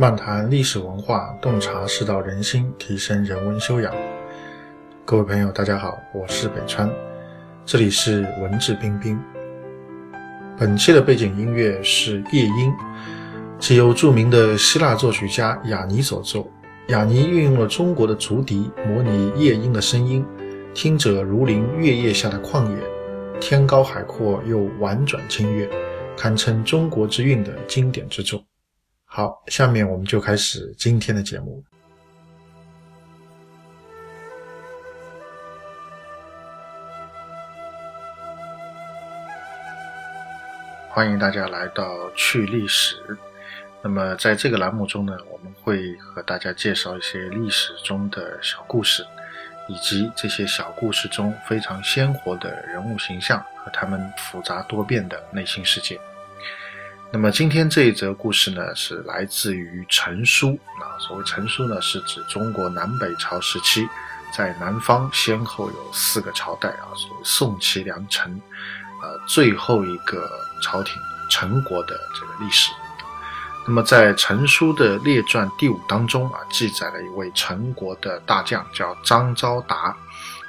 漫谈历史文化，洞察世道人心，提升人文修养。各位朋友，大家好，我是北川，这里是文质彬彬。本期的背景音乐是夜莺，是由著名的希腊作曲家雅尼所作。雅尼运用了中国的竹笛，模拟夜莺的声音，听者如临月夜下的旷野，天高海阔又婉转清越，堪称中国之韵的经典之作。好，下面我们就开始今天的节目。欢迎大家来到去历史。那么，在这个栏目中呢，我们会和大家介绍一些历史中的小故事，以及这些小故事中非常鲜活的人物形象和他们复杂多变的内心世界。那么今天这一则故事呢，是来自于陈书啊。所谓陈书呢，是指中国南北朝时期，在南方先后有四个朝代啊，所谓宋齐梁陈，呃，最后一个朝廷陈国的这个历史。那么在陈书的列传第五当中啊，记载了一位陈国的大将叫张昭达。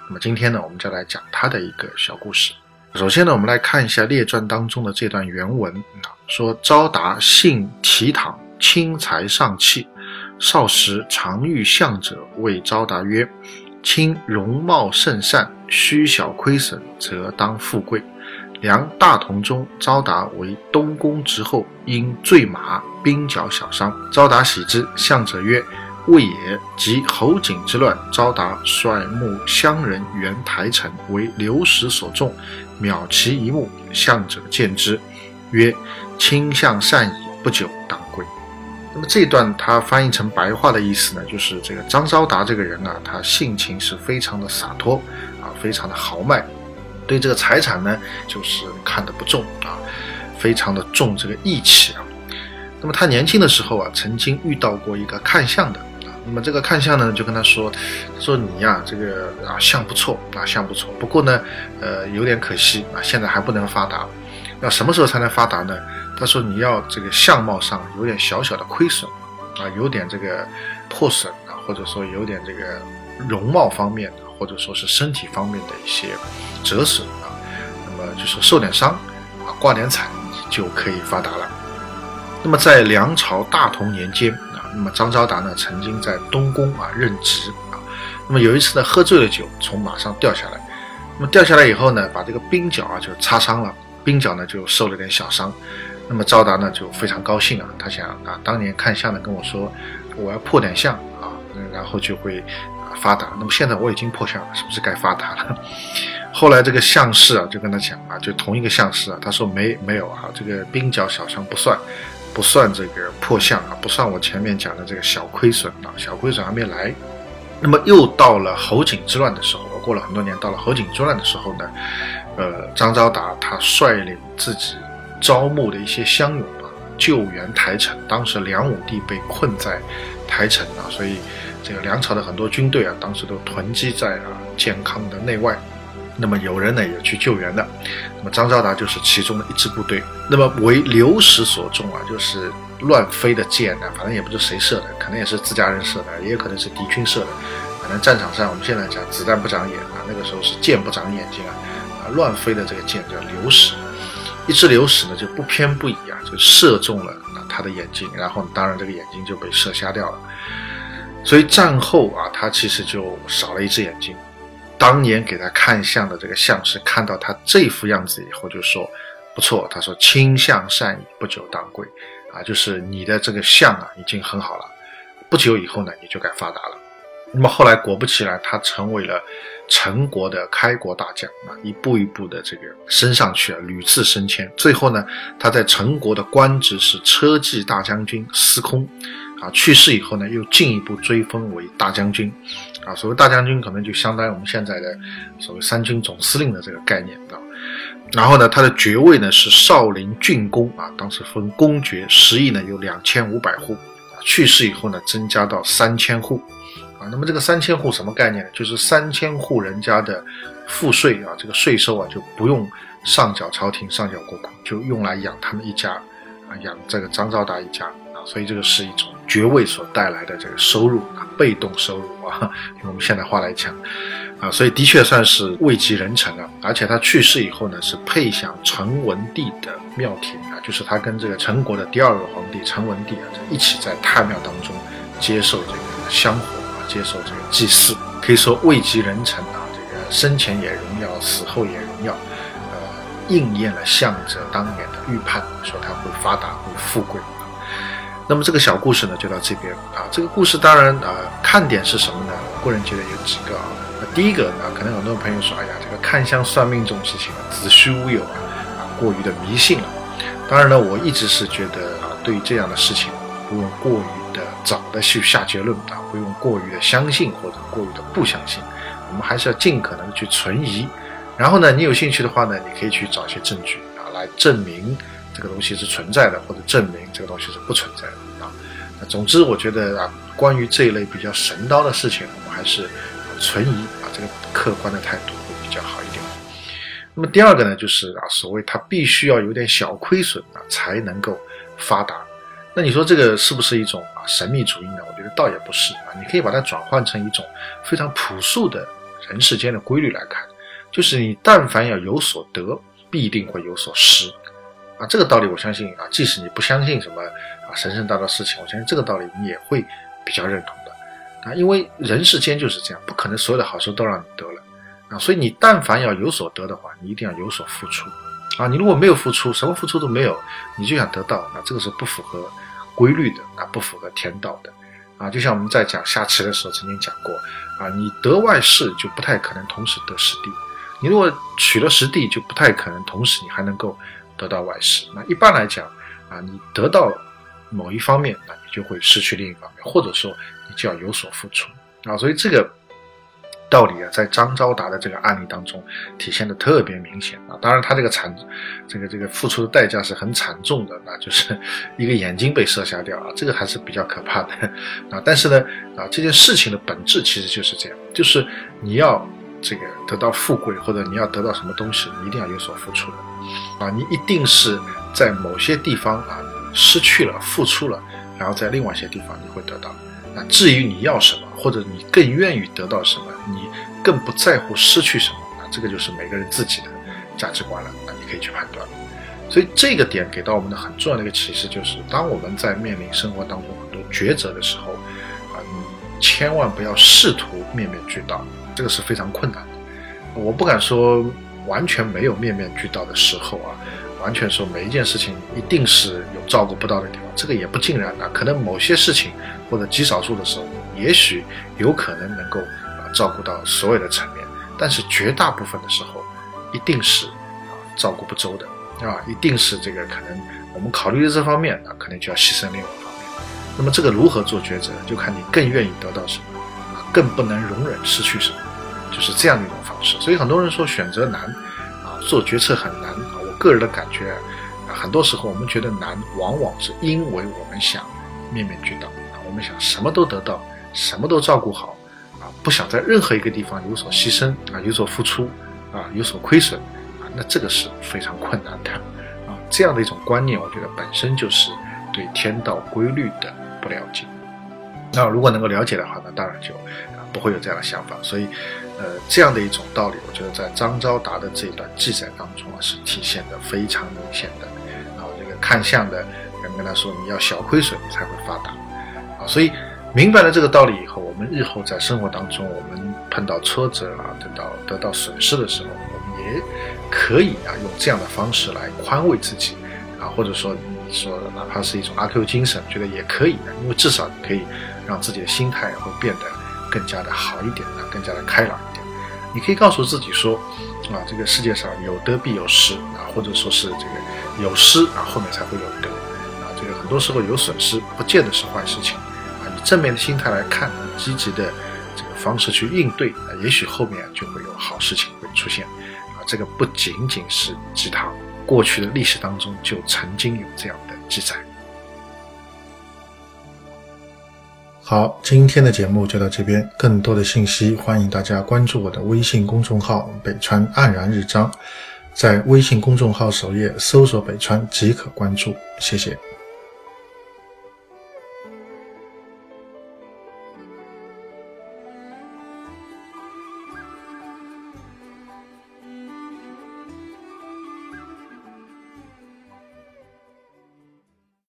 那么今天呢，我们就来讲他的一个小故事。首先呢，我们来看一下列传当中的这段原文啊，说昭达性提躺，轻财上气，少时常遇相者，谓昭达曰：“卿容貌甚善，虚小亏损，则当富贵。”梁大同中，昭达为东宫直后，因坠马，兵角小伤。昭达喜之，相者曰。魏也，及侯景之乱，昭达率募乡人援台城，为流矢所中，秒其一目。相者见之，曰：“卿相善矣，不久当归。”那么这段他翻译成白话的意思呢，就是这个张昭达这个人啊，他性情是非常的洒脱啊，非常的豪迈，对这个财产呢，就是看得不重啊，非常的重这个义气啊。那么他年轻的时候啊，曾经遇到过一个看相的。那么这个看相呢，就跟他说：“说你呀，这个啊相不错啊相不错，不过呢，呃有点可惜啊，现在还不能发达。那什么时候才能发达呢？他说你要这个相貌上有点小小的亏损啊，有点这个破损啊，或者说有点这个容貌方面，或者说是身体方面的一些折损啊，那么就是受点伤啊，挂点彩就可以发达了。那么在梁朝大同年间。”那么张昭达呢，曾经在东宫啊任职啊。那么有一次呢，喝醉了酒，从马上掉下来。那么掉下来以后呢，把这个鬓角啊就擦伤了，鬓角呢就受了点小伤。那么昭达呢就非常高兴啊，他想啊，当年看相的跟我说，我要破点相啊，然后就会发达。那么现在我已经破相了，是不是该发达了？后来这个相士啊就跟他讲啊，就同一个相士啊，他说没没有啊，这个鬓角小伤不算。不算这个破相啊，不算我前面讲的这个小亏损啊，小亏损还没来。那么又到了侯景之乱的时候，过了很多年，到了侯景之乱的时候呢，呃，张昭达他率领自己招募的一些乡勇啊，救援台城。当时梁武帝被困在台城啊，所以这个梁朝的很多军队啊，当时都囤积在啊健康的内外。那么有人呢也去救援的，那么张昭达就是其中的一支部队。那么为流矢所中啊，就是乱飞的箭呢，反正也不知谁射的，可能也是自家人射的，也有可能是敌军射的。反正战场上我们现在讲子弹不长眼啊，那个时候是箭不长眼睛啊，啊乱飞的这个箭叫流矢，一支流矢呢就不偏不倚啊，就射中了他的眼睛，然后当然这个眼睛就被射瞎掉了。所以战后啊，他其实就少了一只眼睛。当年给他看相的这个相士看到他这副样子以后，就说：“不错。”他说：“卿相善矣，不久当归。”啊，就是你的这个相啊，已经很好了，不久以后呢，你就该发达了。那么后来果不其然，他成为了陈国的开国大将啊，一步一步的这个升上去啊，屡次升迁。最后呢，他在陈国的官职是车骑大将军司空。啊，去世以后呢，又进一步追封为大将军。啊，所谓大将军，可能就相当于我们现在的所谓三军总司令的这个概念啊。然后呢，他的爵位呢是少陵郡公啊，当时封公爵，十亿呢有两千五百户。去世以后呢，增加到三千户。啊，那么这个三千户什么概念呢？就是三千户人家的赋税啊，这个税收啊就不用上缴朝廷，上缴国库，就用来养他们一家啊，养这个张昭达一家啊。所以这个是一种爵位所带来的这个收入啊，被动收入啊，用我们现代话来讲啊，所以的确算是位极人臣啊。而且他去世以后呢，是配享陈文帝的庙庭啊，就是他跟这个陈国的第二个皇帝陈文帝啊，一起在太庙当中接受这个香火啊，接受这个祭祀，可以说位极人臣啊，这个生前也荣耀，死后也荣耀。应验了相者当年的预判，说他会发达会富贵。那么这个小故事呢，就到这边啊。这个故事当然啊，看点是什么呢？我个人觉得有几个啊。那第一个啊，可能很多朋友说，哎呀，这个看相算命这种事情啊，子虚乌有啊，啊，过于的迷信了。当然呢，我一直是觉得啊，对于这样的事情，不用过于的早的去下结论啊，不用过于的相信或者过于的不相信，我们还是要尽可能的去存疑。然后呢，你有兴趣的话呢，你可以去找一些证据啊，来证明这个东西是存在的，或者证明这个东西是不存在的啊。那总之，我觉得啊，关于这一类比较神叨的事情，我们还是存疑啊，这个客观的态度会比较好一点。那么第二个呢，就是啊，所谓它必须要有点小亏损啊，才能够发达。那你说这个是不是一种啊神秘主义呢？我觉得倒也不是啊，你可以把它转换成一种非常朴素的人世间的规律来看。就是你但凡要有所得，必定会有所失，啊，这个道理我相信啊，即使你不相信什么啊神神道道事情，我相信这个道理你也会比较认同的，啊，因为人世间就是这样，不可能所有的好处都让你得了，啊，所以你但凡要有所得的话，你一定要有所付出，啊，你如果没有付出，什么付出都没有，你就想得到，那这个是不符合规律的，啊，不符合天道的，啊，就像我们在讲下棋的时候曾经讲过，啊，你得外势就不太可能同时得实地。你如果取了实地，就不太可能同时你还能够得到外势。那一般来讲，啊，你得到某一方面，那你就会失去另一方面，或者说你就要有所付出啊。所以这个道理啊，在张昭达的这个案例当中体现的特别明显啊。当然，他这个惨，这个这个付出的代价是很惨重的，那就是一个眼睛被射瞎掉啊，这个还是比较可怕的啊。但是呢，啊，这件事情的本质其实就是这样，就是你要。这个得到富贵，或者你要得到什么东西，你一定要有所付出的，啊，你一定是在某些地方啊失去了付出了，然后在另外一些地方你会得到。那至于你要什么，或者你更愿意得到什么，你更不在乎失去什么，啊，这个就是每个人自己的价值观了，那你可以去判断。所以这个点给到我们的很重要的一个启示就是，当我们在面临生活当中很多抉择的时候，千万不要试图面面俱到。这个是非常困难的，我不敢说完全没有面面俱到的时候啊，完全说每一件事情一定是有照顾不到的地方，这个也不尽然啊。可能某些事情或者极少数的时候，也许有可能能够啊照顾到所有的层面，但是绝大部分的时候，一定是啊照顾不周的啊，一定是这个可能我们考虑的这方面啊，可能就要牺牲另外。那么这个如何做抉择，就看你更愿意得到什么，更不能容忍失去什么。就是这样的一种方式，所以很多人说选择难，啊，做决策很难。我个人的感觉，很多时候我们觉得难，往往是因为我们想面面俱到，我们想什么都得到，什么都照顾好，啊，不想在任何一个地方有所牺牲啊，有所付出啊，有所亏损啊，那这个是非常困难的啊。这样的一种观念，我觉得本身就是对天道规律的不了解。那如果能够了解的话，那当然就不会有这样的想法。所以。呃，这样的一种道理，我觉得在张昭达的这一段记载当中啊，是体现的非常明显的。然后这个看相的人跟他说，你要小亏损，你才会发达。啊，所以明白了这个道理以后，我们日后在生活当中，我们碰到挫折啊，得到得到损失的时候，我们也可以啊，用这样的方式来宽慰自己啊，或者说说哪怕是一种阿 Q 精神，觉得也可以的，因为至少你可以让自己的心态会变得更加的好一点啊，更加的开朗一点。你可以告诉自己说，啊，这个世界上有得必有失啊，或者说是这个有失啊，后面才会有得啊。这个很多时候有损失，不见得是坏事情啊。以正面的心态来看，积极的这个方式去应对啊，也许后面就会有好事情会出现啊。这个不仅仅是鸡汤，过去的历史当中就曾经有这样的记载。好，今天的节目就到这边。更多的信息，欢迎大家关注我的微信公众号“北川黯然日章”，在微信公众号首页搜索“北川”即可关注。谢谢。